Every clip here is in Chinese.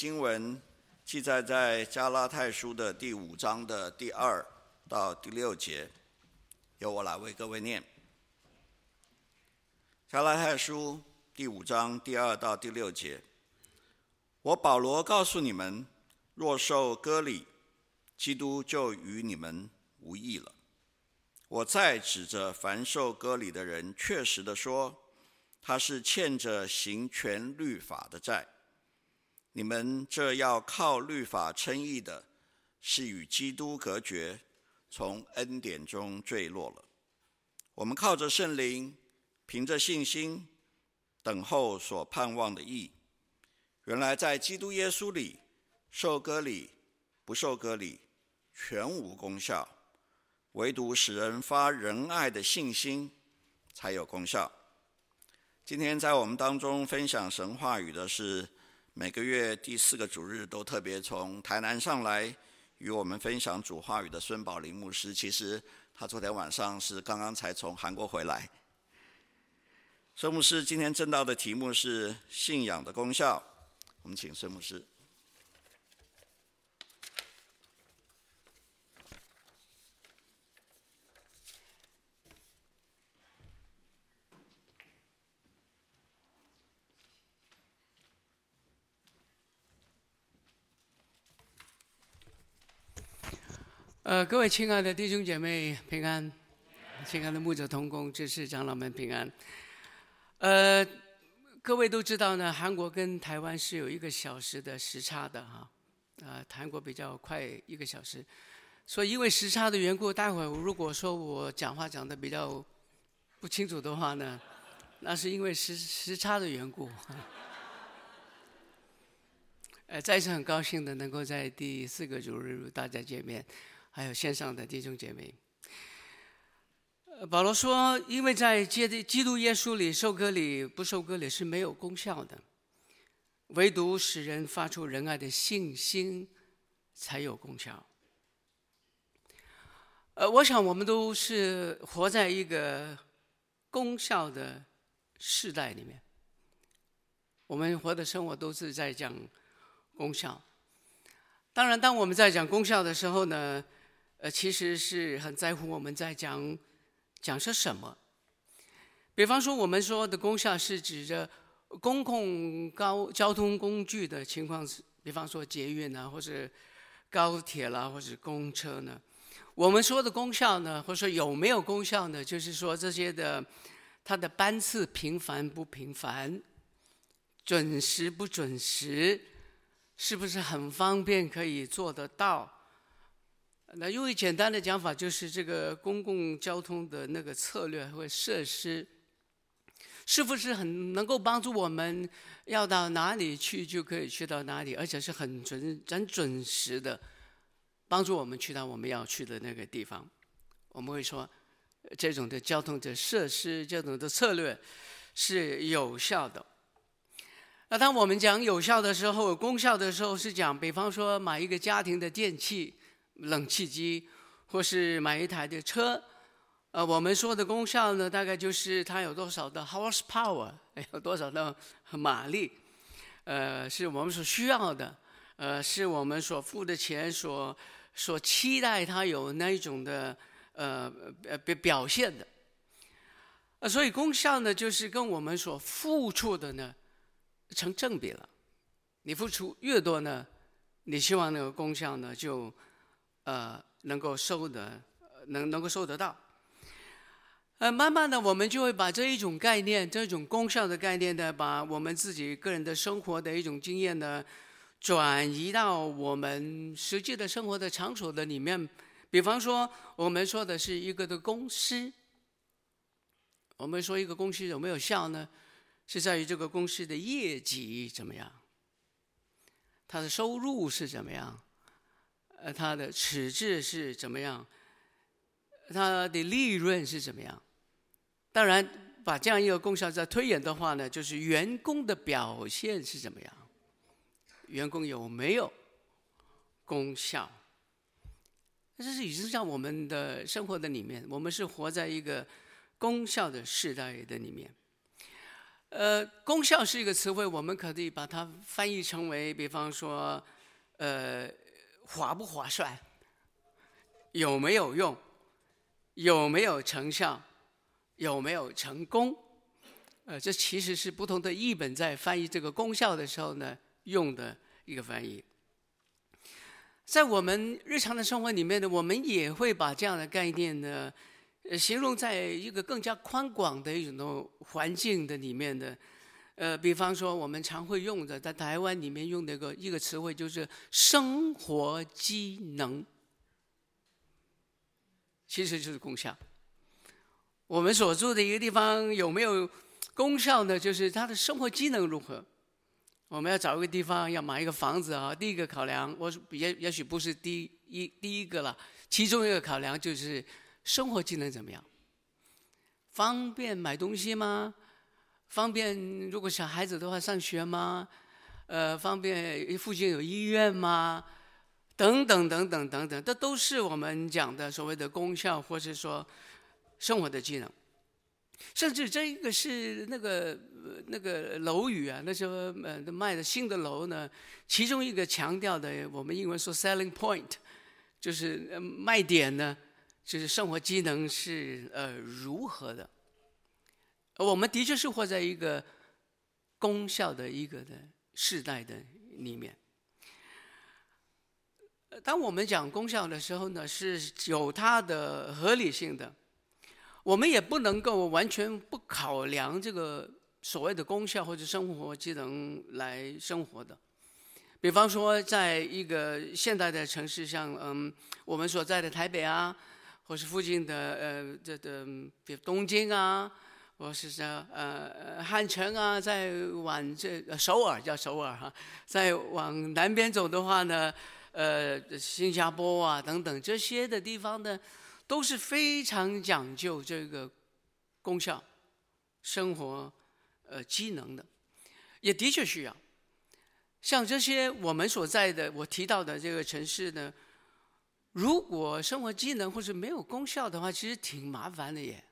经文记载在加拉太书的第五章的第二到第六节，由我来为各位念。加拉太书第五章第二到第六节，我保罗告诉你们，若受割礼，基督就与你们无异了。我再指着凡受割礼的人，确实的说，他是欠着行全律法的债。你们这要靠律法称义的，是与基督隔绝，从恩典中坠落了。我们靠着圣灵，凭着信心，等候所盼望的义。原来在基督耶稣里，受割礼不受割礼，全无功效，唯独使人发仁爱的信心才有功效。今天在我们当中分享神话语的是。每个月第四个主日都特别从台南上来与我们分享主话语的孙宝林牧师，其实他昨天晚上是刚刚才从韩国回来。孙牧师今天正道的题目是信仰的功效，我们请孙牧师。呃，各位亲爱的弟兄姐妹平安，亲爱的牧者同工、执事长老们平安。呃，各位都知道呢，韩国跟台湾是有一个小时的时差的哈。呃，韩国比较快一个小时，所以因为时差的缘故，待会儿如果说我讲话讲的比较不清楚的话呢，那是因为时时差的缘故。呃，再一次很高兴的能够在第四个主日与大家见面。还有线上的弟兄姐妹，保罗说：“因为在基督基督耶稣里受割礼不受割礼是没有功效的，唯独使人发出仁爱的信心才有功效。”呃，我想我们都是活在一个功效的时代里面，我们活的生活都是在讲功效。当然，当我们在讲功效的时候呢，呃，其实是很在乎我们在讲讲些什么。比方说，我们说的功效是指着公共高交通工具的情况，比方说捷运啊，或者高铁啦，或者公车呢。我们说的功效呢，或者说有没有功效呢？就是说这些的它的班次频繁不频繁，准时不准时，是不是很方便可以做得到？那用一简单的讲法，就是这个公共交通的那个策略或设施，是不是很能够帮助我们要到哪里去就可以去到哪里，而且是很准、很准时的帮助我们去到我们要去的那个地方？我们会说，这种的交通的设施、这种的策略是有效的。那当我们讲有效的时候、功效的时候，是讲，比方说买一个家庭的电器。冷气机，或是买一台的车，呃，我们说的功效呢，大概就是它有多少的 horsepower，有多少的马力，呃，是我们所需要的，呃，是我们所付的钱所所期待它有那一种的呃呃表表现的，呃，所以功效呢，就是跟我们所付出的呢成正比了。你付出越多呢，你希望那个功效呢就。呃，能够收得，能能够收得到。呃，慢慢的，我们就会把这一种概念，这种功效的概念呢，把我们自己个人的生活的一种经验呢，转移到我们实际的生活的场所的里面。比方说，我们说的是一个的公司，我们说一个公司有没有效呢？是在于这个公司的业绩怎么样，它的收入是怎么样。呃，它的尺质是怎么样？它的利润是怎么样？当然，把这样一个功效再推演的话呢，就是员工的表现是怎么样？员工有没有功效？这是已经在我们的生活的里面，我们是活在一个功效的时代的里面。呃，功效是一个词汇，我们可以把它翻译成为，比方说，呃，划不划算，有没有用，有没有成效，有没有成功？呃，这其实是不同的译本在翻译这个功效的时候呢，用的一个翻译。在我们日常的生活里面呢，我们也会把这样的概念呢。呃，形容在一个更加宽广的一种环境的里面的，呃，比方说我们常会用的，在台湾里面用的一个一个词汇就是生活机能，其实就是功效。我们所住的一个地方有没有功效呢？就是它的生活机能如何？我们要找一个地方要买一个房子啊，第一个考量，我也也许不是第一第一个了，其中一个考量就是。生活机能怎么样？方便买东西吗？方便如果小孩子的话上学吗？呃，方便附近有医院吗？等等等等等等，这都是我们讲的所谓的功效，或是说生活的技能。甚至这一个是那个那个楼宇啊，那时候呃卖的新的楼呢，其中一个强调的，我们英文说 selling point，就是卖点呢。就是生活机能是呃如何的？我们的确是活在一个功效的一个的世代的里面。当我们讲功效的时候呢，是有它的合理性的。我们也不能够完全不考量这个所谓的功效或者生活机能来生活的。比方说，在一个现代的城市，像嗯我们所在的台北啊。或是附近的呃，这的比如东京啊，我是说呃汉城啊，再往这首尔叫首尔哈，再往南边走的话呢，呃，新加坡啊等等这些的地方呢，都是非常讲究这个功效、生活呃机能的，也的确需要。像这些我们所在的我提到的这个城市呢。如果生活机能或是没有功效的话，其实挺麻烦的耶。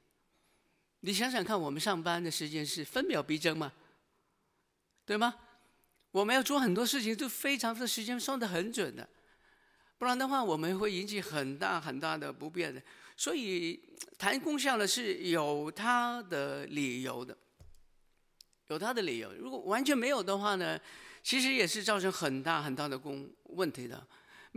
你想想看，我们上班的时间是分秒必争嘛，对吗？我们要做很多事情，都非常的时间算得很准的，不然的话，我们会引起很大很大的不便的。所以谈功效呢，是有它的理由的，有它的理由。如果完全没有的话呢，其实也是造成很大很大的工问题的。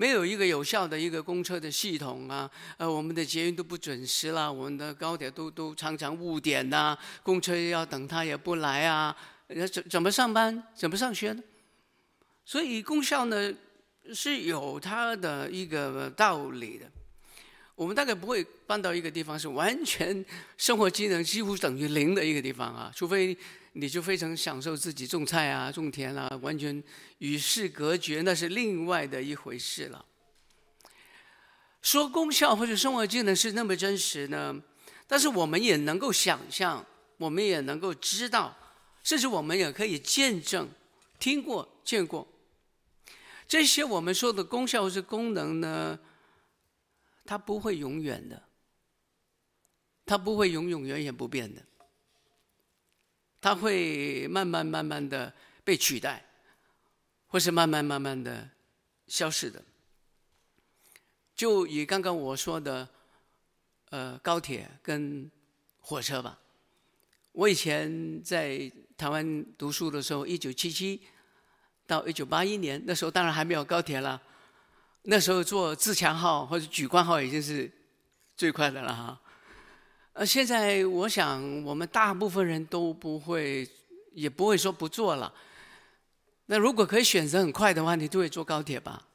没有一个有效的一个公车的系统啊，呃，我们的捷运都不准时啦，我们的高铁都都常常误点呐、公车要等他也不来啊，怎怎么上班，怎么上学呢？所以功效呢是有它的一个道理的。我们大概不会搬到一个地方是完全生活机能几乎等于零的一个地方啊，除非。你就非常享受自己种菜啊、种田啊，完全与世隔绝，那是另外的一回事了。说功效或者生活技能是那么真实呢？但是我们也能够想象，我们也能够知道，甚至我们也可以见证、听过、见过这些我们说的功效或者功能呢，它不会永远的，它不会永永远远不变的。它会慢慢慢慢的被取代，或是慢慢慢慢的消失的。就以刚刚我说的，呃，高铁跟火车吧。我以前在台湾读书的时候，一九七七到一九八一年，那时候当然还没有高铁了。那时候坐自强号或者莒光号已经是最快的了哈。呃，现在我想，我们大部分人都不会，也不会说不坐了。那如果可以选择很快的话，你就会坐高铁吧？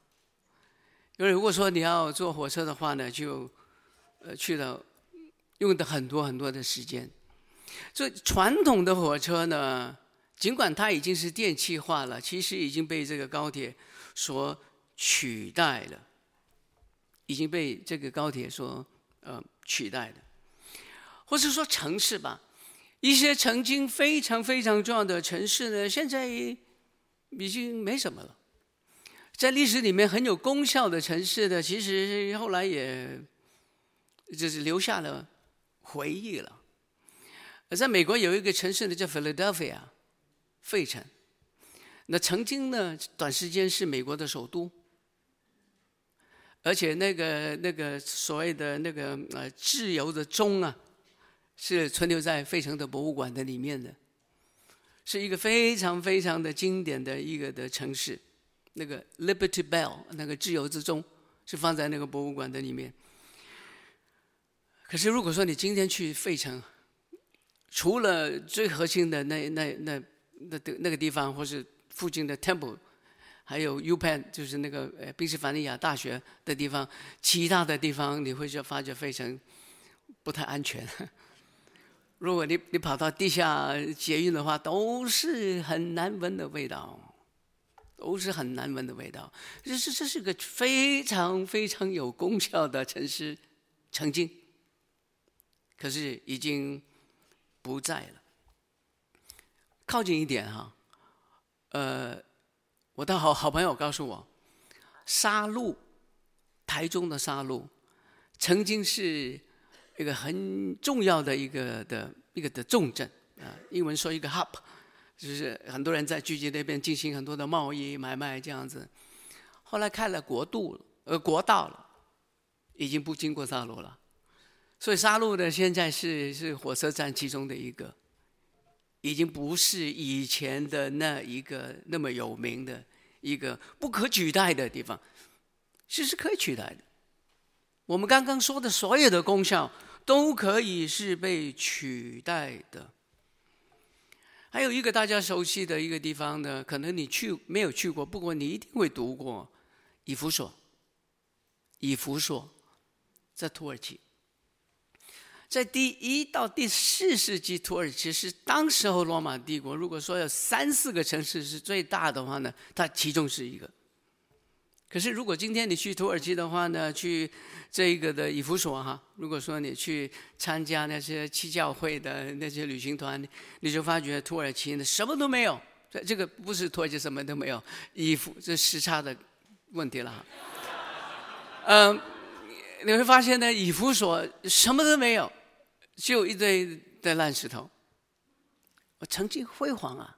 因为如果说你要坐火车的话呢，就呃去了，用的很多很多的时间。这传统的火车呢，尽管它已经是电气化了，其实已经被这个高铁所取代了，已经被这个高铁所呃取代了。或是说城市吧，一些曾经非常非常重要的城市呢，现在已经没什么了。在历史里面很有功效的城市呢，其实后来也就是留下了回忆了。在美国有一个城市呢，叫 Philadelphia，费城。那曾经呢，短时间是美国的首都，而且那个那个所谓的那个呃自由的钟啊，是存留在费城的博物馆的里面的，是一个非常非常的经典的一个的城市。那个 Liberty Bell，那个自由之钟，是放在那个博物馆的里面。可是如果说你今天去费城，除了最核心的那那那那的那个地方，或是附近的 Temple，还有 UPenn，就是那个呃宾夕法尼亚大学的地方，其他的地方你会就发觉费城不太安全。如果你你跑到地下捷运的话，都是很难闻的味道，都是很难闻的味道。这是这是个非常非常有功效的城市，曾经。可是已经不在了。靠近一点哈，呃，我的好好朋友告诉我，沙鹿，台中的沙鹿，曾经是一个很重要的一个的一个的重镇啊，英文说一个 hub，就是很多人在聚集那边进行很多的贸易买卖这样子。后来开了国度呃国道了，已经不经过沙鹿了。所以沙鹿呢，现在是是火车站其中的一个，已经不是以前的那一个那么有名的一个不可取代的地方，其实可以取代的。我们刚刚说的所有的功效都可以是被取代的。还有一个大家熟悉的一个地方呢，可能你去没有去过，不过你一定会读过，以弗所。以弗所在土耳其。在第一到第四世纪，土耳其是当时候罗马帝国。如果说有三四个城市是最大的话呢，它其中是一个。可是如果今天你去土耳其的话呢，去这个的以弗所哈，如果说你去参加那些七教会的那些旅行团，你就发觉土耳其呢什么都没有。这个不是土耳其什么都没有，衣服这时差的问题了哈。嗯。你会发现呢，以弗所什么都没有，就一堆的烂石头。我曾经辉煌啊，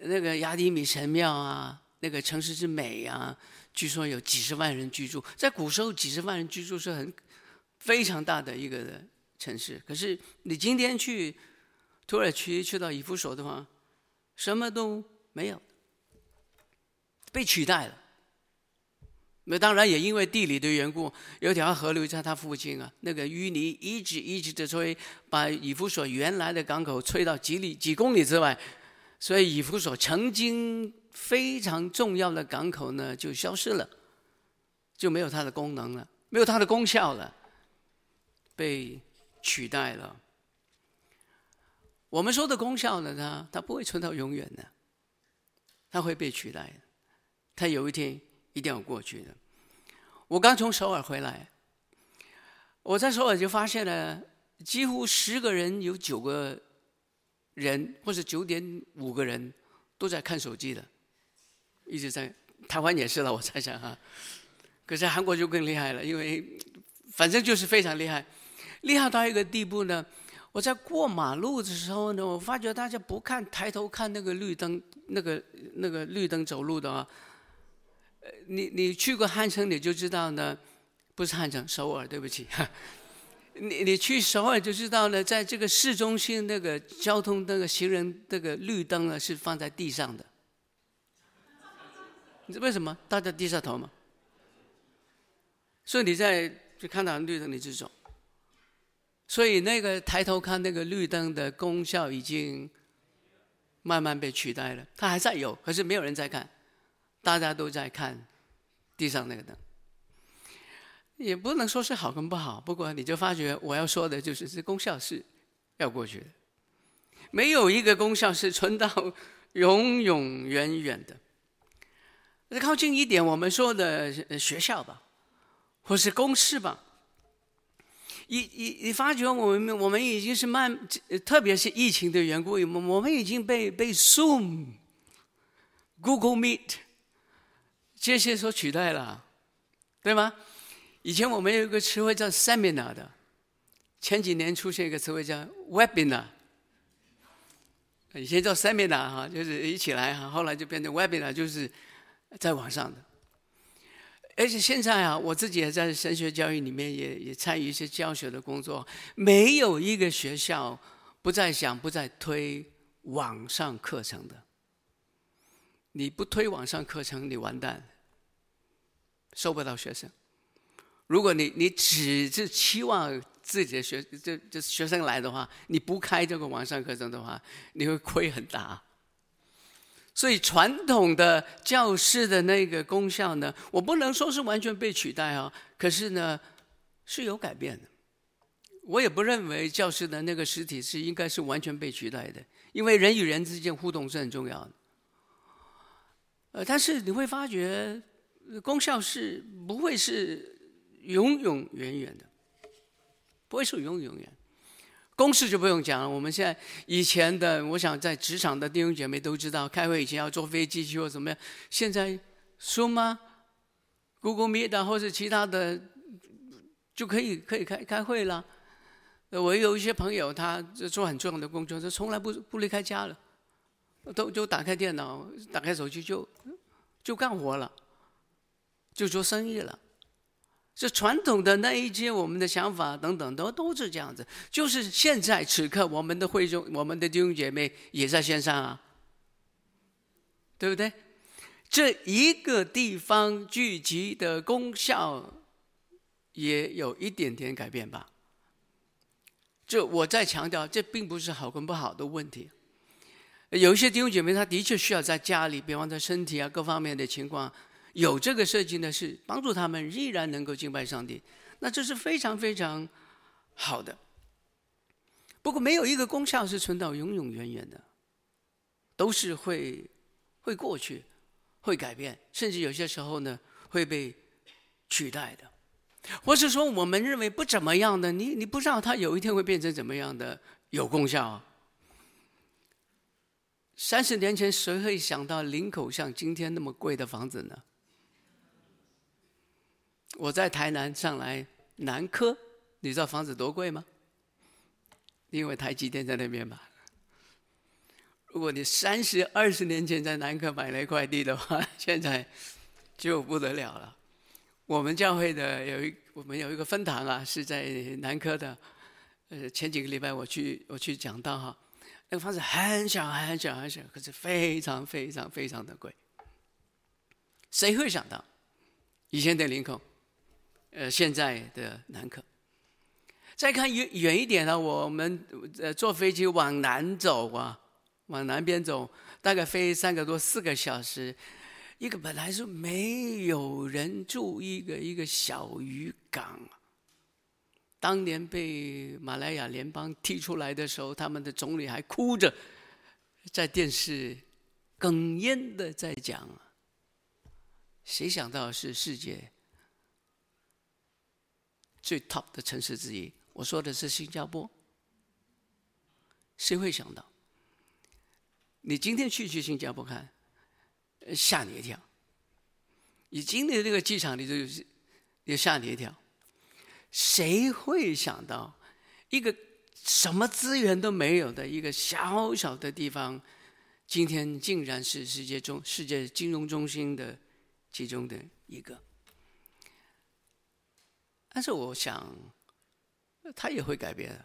那个亚底米神庙啊，那个城市之美啊，据说有几十万人居住。在古时候，几十万人居住是很非常大的一个城市。可是你今天去土耳其，去到以弗所的话，什么都没有，被取代了。那当然也因为地理的缘故，有条河流在它附近啊。那个淤泥一直一直的吹，把以弗所原来的港口吹到几里几公里之外，所以以弗所曾经非常重要的港口呢就消失了，就没有它的功能了，没有它的功效了，被取代了。我们说的功效呢，它它不会存到永远的，它会被取代，它有一天一定要过去的。我刚从首尔回来，我在首尔就发现了，几乎十个人有九个人，或者九点五个人都在看手机的，一直在。台湾也是了，我猜想哈。可是韩国就更厉害了，因为反正就是非常厉害，厉害到一个地步呢。我在过马路的时候呢，我发觉大家不看抬头看那个绿灯，那个那个绿灯走路的啊。你你去过汉城，你就知道呢，不是汉城，首尔，对不起。你你去首尔就知道呢，在这个市中心那个交通那个行人那个绿灯呢是放在地上的。为什么？大家低下头嘛。所以你在就看到绿灯你就走。所以那个抬头看那个绿灯的功效已经慢慢被取代了，它还在有，可是没有人在看。大家都在看地上那个灯，也不能说是好跟不好。不过你就发觉我要说的就是，这功效是要过去的，没有一个功效是存到永永远远的。那靠近一点，我们说的学校吧，或是公司吧，你你你发觉我们我们已经是慢，特别是疫情的缘故，我们已经被被 Zoom、Google Meet。这些所取代了，对吗？以前我们有一个词汇叫 seminar 的，前几年出现一个词汇叫 Webinar，以前叫 Seminar 哈，就是一起来哈，后来就变成 Webinar，就是在网上的。而且现在啊，我自己也在神学教育里面也也参与一些教学的工作，没有一个学校不再想、不再推网上课程的。你不推网上课程，你完蛋，收不到学生。如果你你只是期望自己的学就就学生来的话，你不开这个网上课程的话，你会亏很大。所以传统的教室的那个功效呢，我不能说是完全被取代啊，可是呢是有改变的。我也不认为教室的那个实体是应该是完全被取代的，因为人与人之间互动是很重要的。呃，但是你会发觉功效是不会是。永永远远的，不会是永永远远。公事就不用讲了。我们现在以前的，我想在职场的弟兄姐妹都知道，开会以前要坐飞机去或怎么样。现在 Zoom 吗？Google Meet 啊，或者其他的就可以可以开开会了。我有一些朋友，他做很重要的工作，他从来不不离开家了，都就打开电脑，打开手机就就干活了，就做生意了。这传统的那一些我们的想法等等都都是这样子，就是现在此刻我们的会众，我们的弟兄姐妹也在线上啊，对不对？这一个地方聚集的功效也有一点点改变吧。这我再强调，这并不是好跟不好的问题。有一些弟兄姐妹他的确需要在家里，比方说身体啊各方面的情况。有这个设计呢，是帮助他们依然能够敬拜上帝，那这是非常非常好的。不过没有一个功效是存到永永远远的，都是会会过去，会改变，甚至有些时候呢会被取代的，或是说我们认为不怎么样的，你你不知道它有一天会变成怎么样的有功效啊。三十年前谁会想到林口像今天那么贵的房子呢？我在台南上来南科，你知道房子多贵吗？因为台积电在那边嘛。如果你三十二十年前在南科买了一块地的话，现在就不得了了。我们教会的有一我们有一个分堂啊，是在南科的。呃，前几个礼拜我去我去讲道哈，那个房子很小很小很小，可是非常非常非常的贵。谁会想到以前的林口？呃，现在的南科，再看远远一点呢，我们呃坐飞机往南走啊，往南边走，大概飞三个多四个小时，一个本来是没有人住一个一个小渔港，当年被马来亚联邦踢出来的时候，他们的总理还哭着在电视哽咽的在讲，谁想到是世界最 top 的城市之一，我说的是新加坡。谁会想到？你今天去去新加坡看，吓你一跳。你今天这个机场里头，也吓你一跳。谁会想到，一个什么资源都没有的一个小小的地方，今天竟然是世界中世界金融中心的其中的一个？但是我想，它也会改变。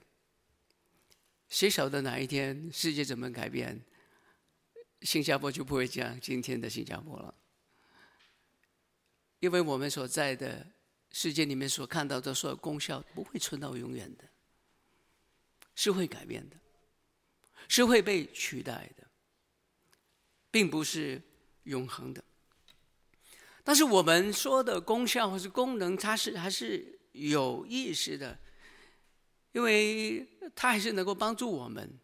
谁晓得哪一天世界怎么改变，新加坡就不会像今天的新加坡了。因为我们所在的世界里面所看到的所有功效不会存到永远的，是会改变的，是会被取代的，并不是永恒的。但是我们说的功效或是功能，它是还是有意识的，因为它还是能够帮助我们，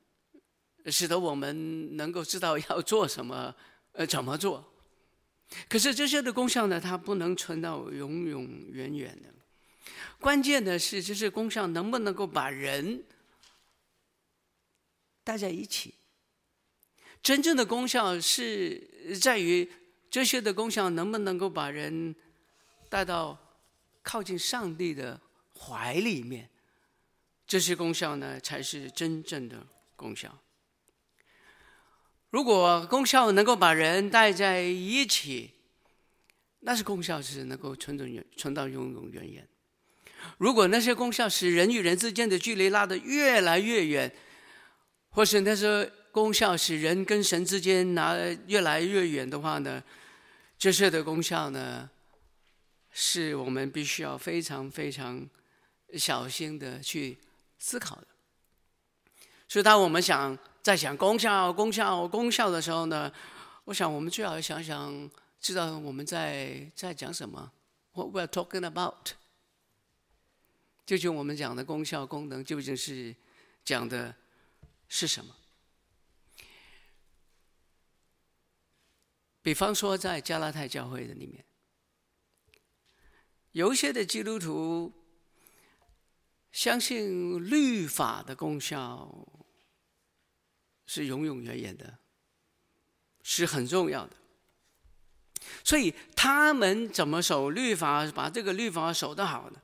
使得我们能够知道要做什么，呃，怎么做。可是这些的功效呢，它不能存到永永远远的。关键的是，这些功效能不能够把人带在一起？真正的功效是在于。这些的功效能不能够把人带到靠近上帝的怀里面？这些功效呢，才是真正的功效。如果功效能够把人带在一起，那是功效是能够存到永、存到永永远远。如果那些功效使人与人之间的距离拉得越来越远，或是那些功效使人跟神之间拿越来越远的话呢，这些的功效呢，是我们必须要非常非常小心的去思考的。所以，当我们想在想功效、功效、功效的时候呢，我想我们最好想想，知道我们在在讲什么。What we're talking about，究竟我们讲的功效、功能，究竟是讲的是什么？比方说，在加拉太教会的里面，有一些的基督徒相信律法的功效。是永永远远的，是很重要的。所以他们怎么守律法，把这个律法守得好呢？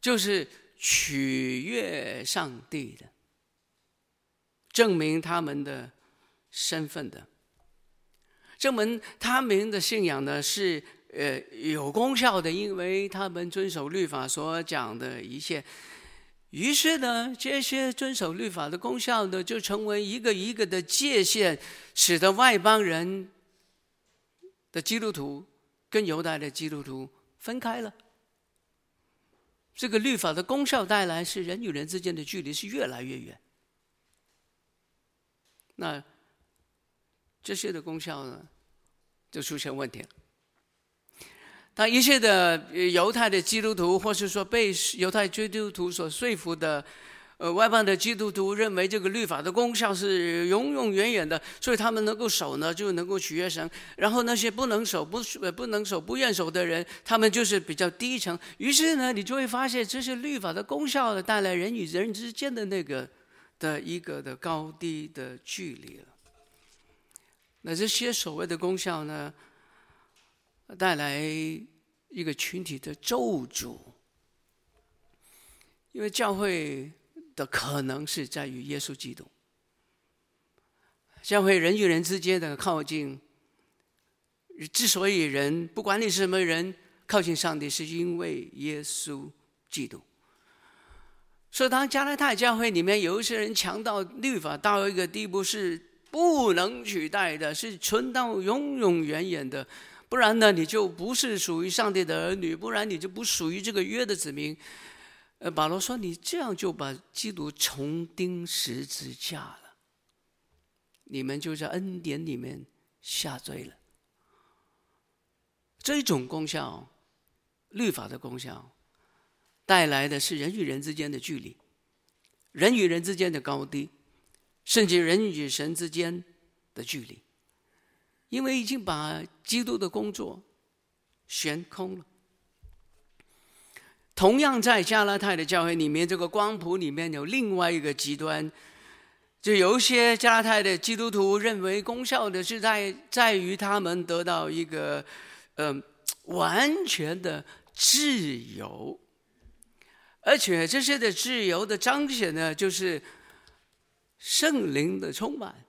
就是取悦上帝的，证明他们的身份的，证明他们的信仰呢是呃有功效的，因为他们遵守律法所讲的一切。于是呢，这些遵守律法的功效呢，就成为一个一个的界限，使得外邦人的基督徒跟犹太的基督徒分开了。这个律法的功效带来是人与人之间的距离是越来越远。那这些的功效呢，就出现问题了。那一切的犹太的基督徒，或是说被犹太基督徒所说服的，呃，外邦的基督徒认为这个律法的功效是永永远远的，所以他们能够守呢，就能够取悦神。然后那些不能守、不不能守、不愿守的人，他们就是比较低层。于是呢，你就会发现，这些律法的功效呢带来人与人之间的那个的一个的高低的距离了。那这些所谓的功效呢，带来一个群体的咒诅，因为教会的可能是在于耶稣基督。教会人与人之间的靠近，之所以人不管你是什么人靠近上帝，是因为耶稣基督。所以，当加拉太教会里面有一些人强调律法到一个地步是不能取代的，是存到永永远远的。不然呢，你就不是属于上帝的儿女；不然你就不属于这个约的子民。呃，保罗说：“你这样就把基督重钉十字架了，你们就在恩典里面下坠了。”这种功效，律法的功效，带来的是人与人之间的距离，人与人之间的高低，甚至人与神之间的距离。因为已经把基督的工作悬空了。同样在加拉太的教会里面，这个光谱里面有另外一个极端，就有一些加拉太的基督徒认为功效的是在在于他们得到一个嗯、呃、完全的自由，而且这些的自由的彰显呢，就是圣灵的充满。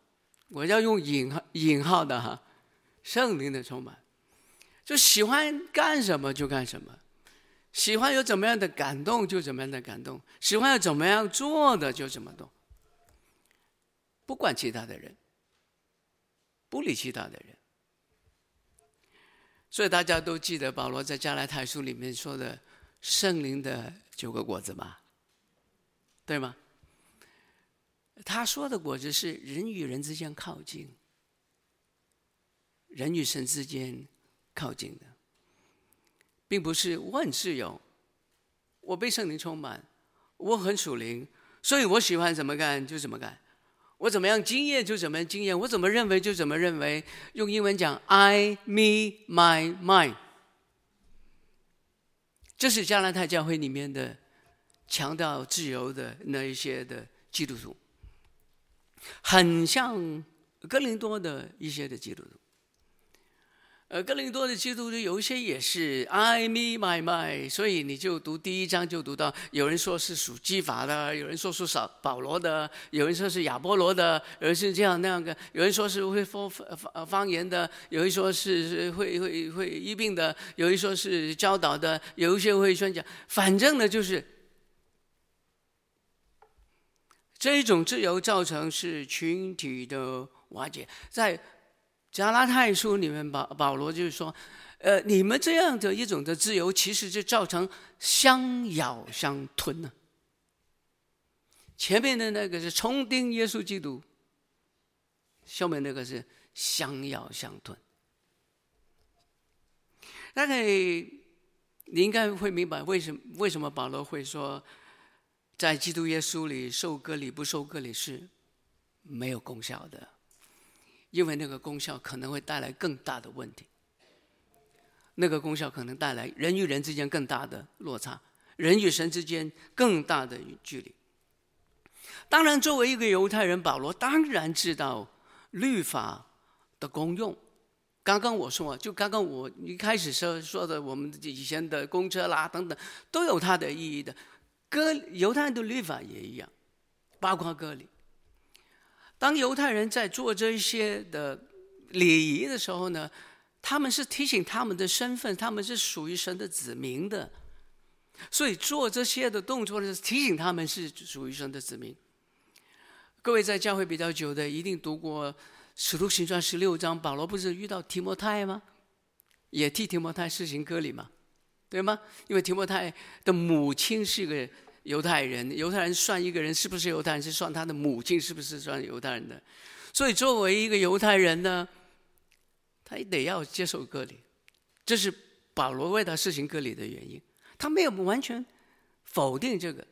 我要用引号引号的哈。圣灵的充满，就喜欢干什么就干什么，喜欢有怎么样的感动就怎么样的感动，喜欢要怎么样做的就怎么做，不管其他的人，不理其他的人。所以大家都记得保罗在加拉太书里面说的圣灵的九个果子吧，对吗？他说的果子是人与人之间靠近。人与神之间靠近的，并不是我很自由，我被圣灵充满，我很属灵，所以我喜欢怎么干就怎么干，我怎么样经验就怎么经验，我怎么认为就怎么认为。用英文讲，I, me, my, mine。这是加拿大教会里面的强调自由的那一些的基督徒，很像哥林多的一些的基督徒。呃，哥林多的基督徒有一些也是 I me my my，所以你就读第一章就读到，有人说是属基法的，有人说是扫保罗的，有人说是亚波罗的，有人是这样那样的，有人说是会说方方言的，有人说是会会会医病的，有一说是教导的，有一些会宣讲，反正呢就是这一种自由造成是群体的瓦解，在。加拉太书里面，保保罗就是说，呃，你们这样的一种的自由，其实就造成相咬相吞呢。前面的那个是重钉耶稣基督，下面那个是相咬相吞。大概你应该会明白为什么为什么保罗会说，在基督耶稣里受割礼不受割礼是没有功效的。因为那个功效可能会带来更大的问题，那个功效可能带来人与人之间更大的落差，人与神之间更大的距离。当然，作为一个犹太人，保罗当然知道律法的功用。刚刚我说，就刚刚我一开始说说的，我们以前的公车啦等等，都有它的意义的。哥犹太人的律法也一样，包括割礼。当犹太人在做这些的礼仪的时候呢，他们是提醒他们的身份，他们是属于神的子民的，所以做这些的动作是提醒他们是属于神的子民。各位在教会比较久的，一定读过《使徒行传》十六章，保罗不是遇到提摩太吗？也替提摩太施行割礼吗，对吗？因为提摩太的母亲是个。犹太人，犹太人算一个人是不是犹太人，是算他的母亲是不是算犹太人的。所以作为一个犹太人呢，他也得要接受割礼，这是保罗为他施行割礼的原因。他没有完全否定这个，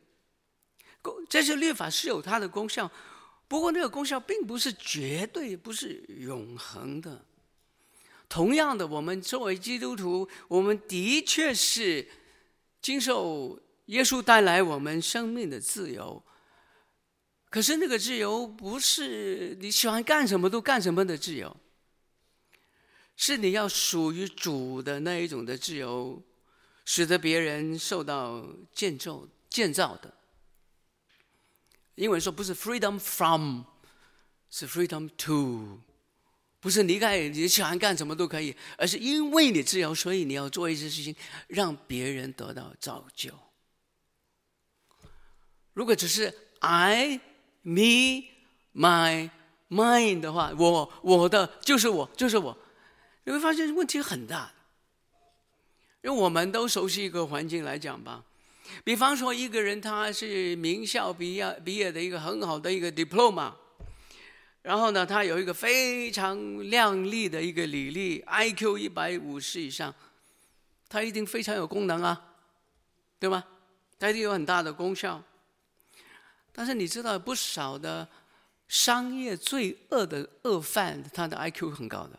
这些律法是有它的功效，不过那个功效并不是绝对，不是永恒的。同样的，我们作为基督徒，我们的确是经受。耶稣带来我们生命的自由，可是那个自由不是你喜欢干什么都干什么的自由，是你要属于主的那一种的自由，使得别人受到建造建造的。英文说不是 freedom from，是 freedom to，不是离开你喜欢干什么都可以，而是因为你自由，所以你要做一些事情，让别人得到造就。如果只是 I, me, my, mine 的话，我我的就是我就是我，你会发现问题很大。因为我们都熟悉一个环境来讲吧，比方说一个人他是名校毕业毕业的一个很好的一个 diploma，然后呢，他有一个非常亮丽的一个履历，IQ 一百五十以上，他一定非常有功能啊，对吗？他一定有很大的功效。但是你知道，不少的商业罪恶的恶犯，他的 IQ 很高的。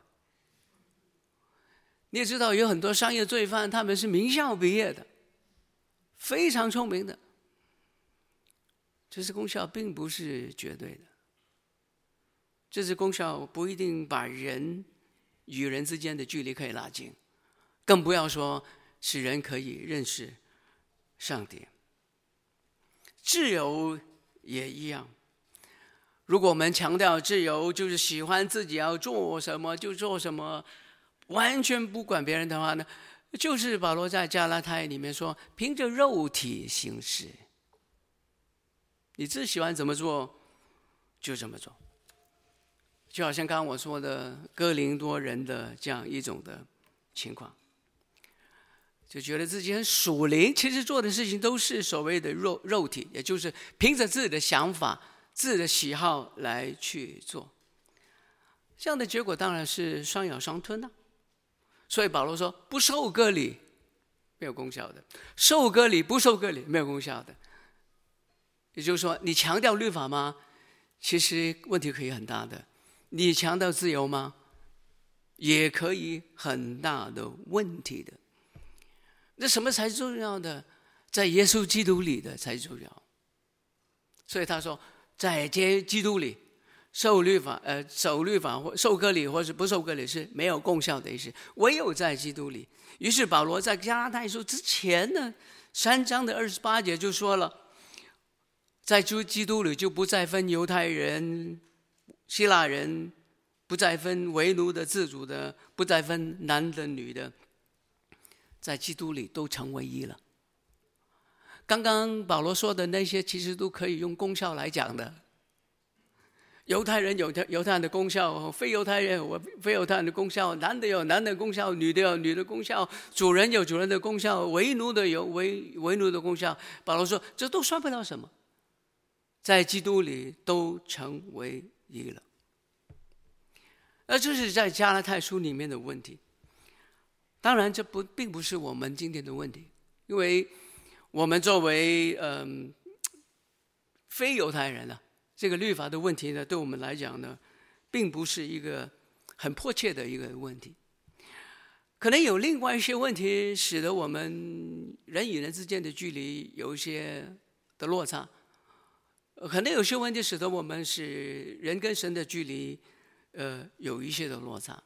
你也知道，有很多商业罪犯，他们是名校毕业的，非常聪明的。这些功效并不是绝对的，这些功效不一定把人与人之间的距离可以拉近，更不要说使人可以认识上帝。自由。也一样。如果我们强调自由，就是喜欢自己要做什么就做什么，完全不管别人的话呢，就是保罗在加拉太里面说，凭着肉体行事，你自己喜欢怎么做就怎么做。就好像刚刚我说的哥林多人的这样一种的情况。就觉得自己很属灵，其实做的事情都是所谓的肉肉体，也就是凭着自己的想法、自己的喜好来去做。这样的结果当然是双咬双吞呐。所以保罗说：“不受割礼没有功效的，受割礼不受割礼没有功效的。”也就是说，你强调律法吗？其实问题可以很大的。你强调自由吗？也可以很大的问题的。那什么才是重要的？在耶稣基督里的才重要。所以他说，在基督里受律法，呃，守律法或受割礼，或是不受割礼是没有功效的意思。唯有在基督里。于是保罗在加拉太书之前呢，三章的二十八节就说了，在主基督里就不再分犹太人、希腊人，不再分为奴的、自主的，不再分男的、女的，在基督里都成为一了。刚刚保罗说的那些，其实都可以用功效来讲的。犹太人有犹太人的功效，非犹太人有非犹太人的功效，男的有男的功效，女的有女的功效，主人有主人的功效，为奴的有为为奴的功效。保罗说，这都算不了什么，在基督里都成为一个了。而这是在加拉太书里面的问题。当然，这不并不是我们今天的问题，因为。我们作为嗯非犹太人呢，这个律法的问题呢，对我们来讲呢，并不是一个很迫切的一个问题。可能有另外一些问题，使得我们人与人之间的距离有一些的落差。可能有些问题使得我们是人跟神的距离，呃，有一些的落差。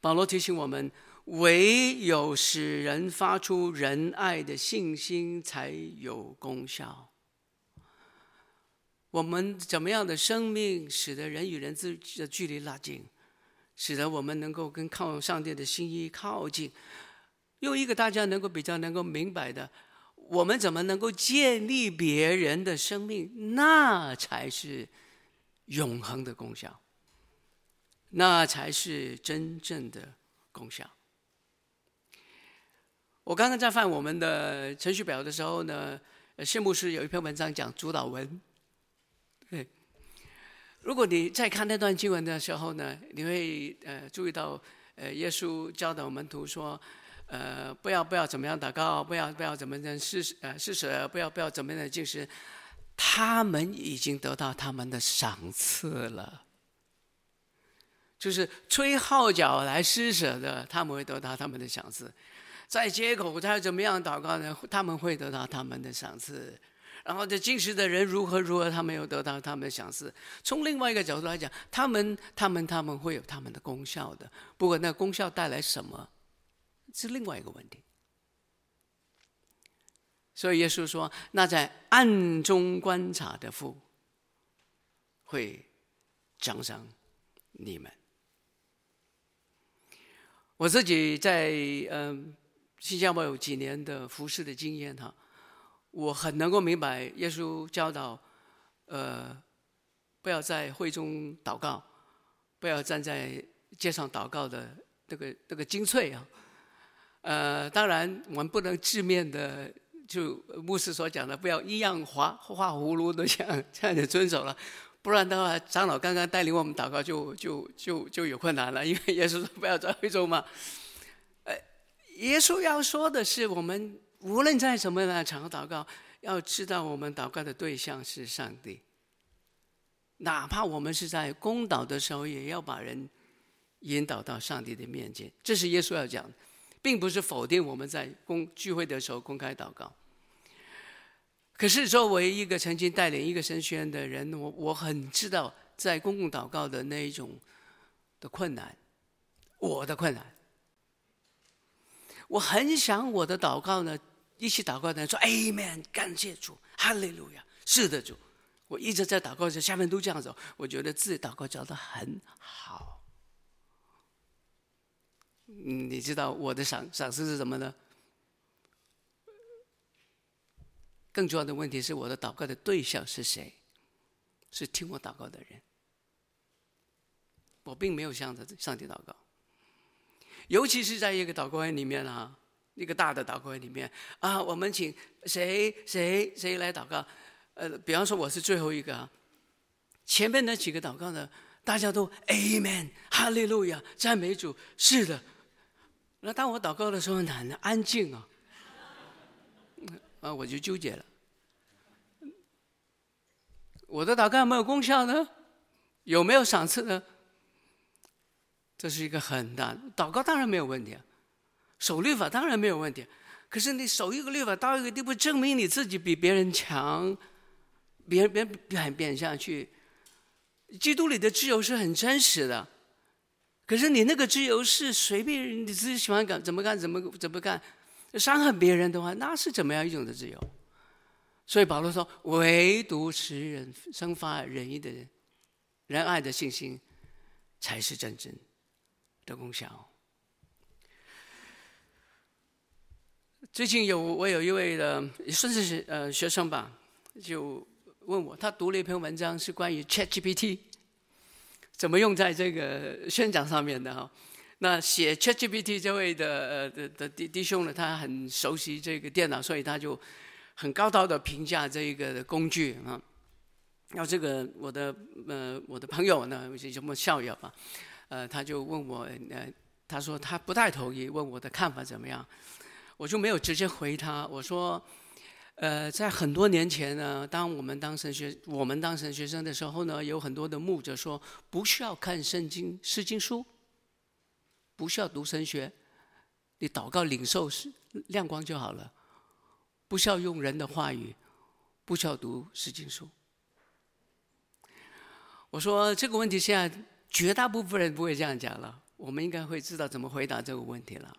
保罗提醒我们。唯有使人发出仁爱的信心，才有功效。我们怎么样的生命，使得人与人之间的距离拉近，使得我们能够跟靠上帝的心意靠近。用一个大家能够比较能够明白的，我们怎么能够建立别人的生命，那才是永恒的功效，那才是真正的功效。我刚刚在翻我们的程序表的时候呢，谢牧师有一篇文章讲主导文。对，如果你在看那段经文的时候呢，你会呃注意到，呃耶稣教导门徒说，呃不要不要怎么样祷告，不要不要怎么样施呃施舍，不要不要怎么样的禁食，他们已经得到他们的赏赐了。就是吹号角来施舍的，他们会得到他们的赏赐。在街口，他要怎么样祷告呢？他们会得到他们的赏赐。然后，这进食的人如何如何，他们又得到他们的赏赐。从另外一个角度来讲，他们、他们、他们会有他们的功效的。不过，那功效带来什么，是另外一个问题。所以，耶稣说：“那在暗中观察的父，会奖赏你们。”我自己在嗯。新加坡有几年的服侍的经验哈，我很能够明白耶稣教导，呃，不要在会中祷告，不要站在街上祷告的这个这个精粹啊，呃，当然我们不能字面的就牧师所讲的，不要一样画画葫芦的这样这样的遵守了，不然的话，长老刚刚带领我们祷告就就就就有困难了，因为耶稣说不要在会中嘛。耶稣要说的是，我们无论在什么样的场合祷告，要知道我们祷告的对象是上帝。哪怕我们是在公祷的时候，也要把人引导到上帝的面前。这是耶稣要讲的，并不是否定我们在公聚会的时候公开祷告。可是作为一个曾经带领一个神学院的人，我我很知道在公共祷告的那一种的困难，我的困难。我很想我的祷告呢，一起祷告的说 Amen，感谢主，哈利路亚，是的主。我一直在祷告，下面都这样子，我觉得自己祷告教的很好。嗯，你知道我的赏赏赐是什么呢？更重要的问题是我的祷告的对象是谁？是听我祷告的人。我并没有向着上帝祷告。尤其是在一个祷告会里面啊，一个大的祷告会里面啊，我们请谁谁谁来祷告？呃，比方说我是最后一个，前面那几个祷告呢，大家都 Amen，哈利路亚，赞美主，是的。那当我祷告的时候，很安静啊，啊，我就纠结了，我的祷告有没有功效呢？有没有赏赐呢？这是一个很大的祷告，当然没有问题啊。守律法当然没有问题，可是你守一个律法到一个地步，证明你自己比别人强，别人别人贬下去，基督里的自由是很真实的，可是你那个自由是随便你自己喜欢干怎么干怎么怎么干，伤害别人的话，那是怎么样一种的自由？所以保罗说，唯独使人生发仁义的人，仁爱的信心，才是真正的功效。最近有我有一位的算是呃学生吧，就问我，他读了一篇文章，是关于 ChatGPT 怎么用在这个宣讲上面的哈。那写 ChatGPT 这位的呃的的弟弟兄呢，他很熟悉这个电脑，所以他就很高调的评价这一个工具啊。然后这个我的呃我的朋友呢，什么校友啊，呃他就问我呃他说他不太同意，问我的看法怎么样。我就没有直接回他，我说，呃，在很多年前呢，当我们当神学，我们当神学生的时候呢，有很多的牧者说，不需要看圣经诗经书，不需要读神学，你祷告领受是亮光就好了，不需要用人的话语，不需要读诗经书。我说这个问题现在绝大部分人不会这样讲了，我们应该会知道怎么回答这个问题了。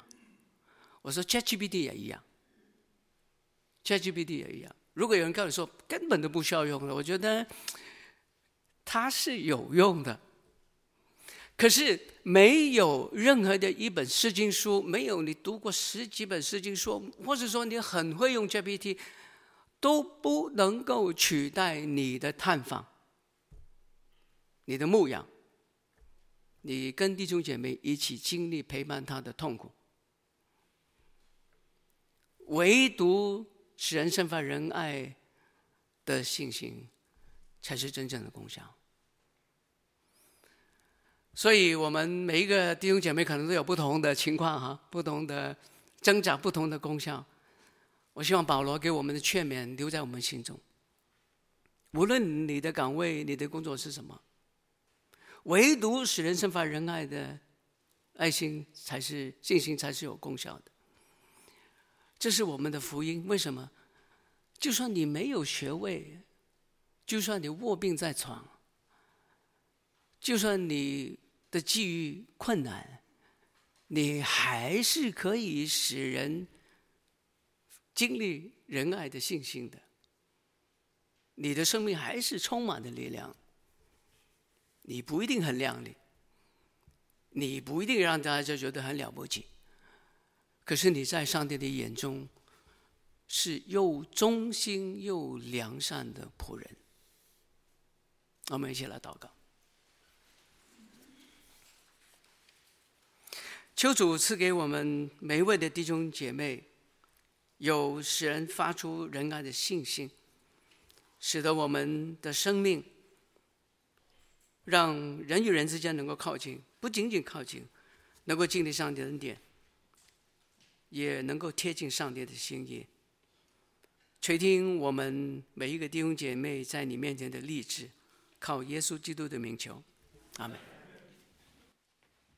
我说 ChatGPT 也一样，ChatGPT 也一样。如果有人告诉你说根本都不需要用的，我觉得它是有用的。可是没有任何的一本诗经书，没有你读过十几本诗经书，或者说你很会用 GPT，都不能够取代你的探访、你的牧养、你跟弟兄姐妹一起经历陪伴他的痛苦。唯独使人生发仁爱的信心，才是真正的功效。所以，我们每一个弟兄姐妹可能都有不同的情况哈，不同的挣扎，不同的功效。我希望保罗给我们的劝勉留在我们心中。无论你的岗位、你的工作是什么，唯独使人生发仁爱的爱心，才是信心，才是有功效的。这是我们的福音。为什么？就算你没有学位，就算你卧病在床，就算你的际遇困难，你还是可以使人经历仁爱的信心的。你的生命还是充满的力量。你不一定很靓丽，你不一定让大家觉得很了不起。可是你在上帝的眼中，是又忠心又良善的仆人。我们一起来祷告，求主赐给我们每一位的弟兄姐妹，有使人发出仁爱的信心，使得我们的生命，让人与人之间能够靠近，不仅仅靠近，能够经历上帝的恩典。也能够贴近上帝的心意，垂听我们每一个弟兄姐妹在你面前的励志，靠耶稣基督的名求，阿门。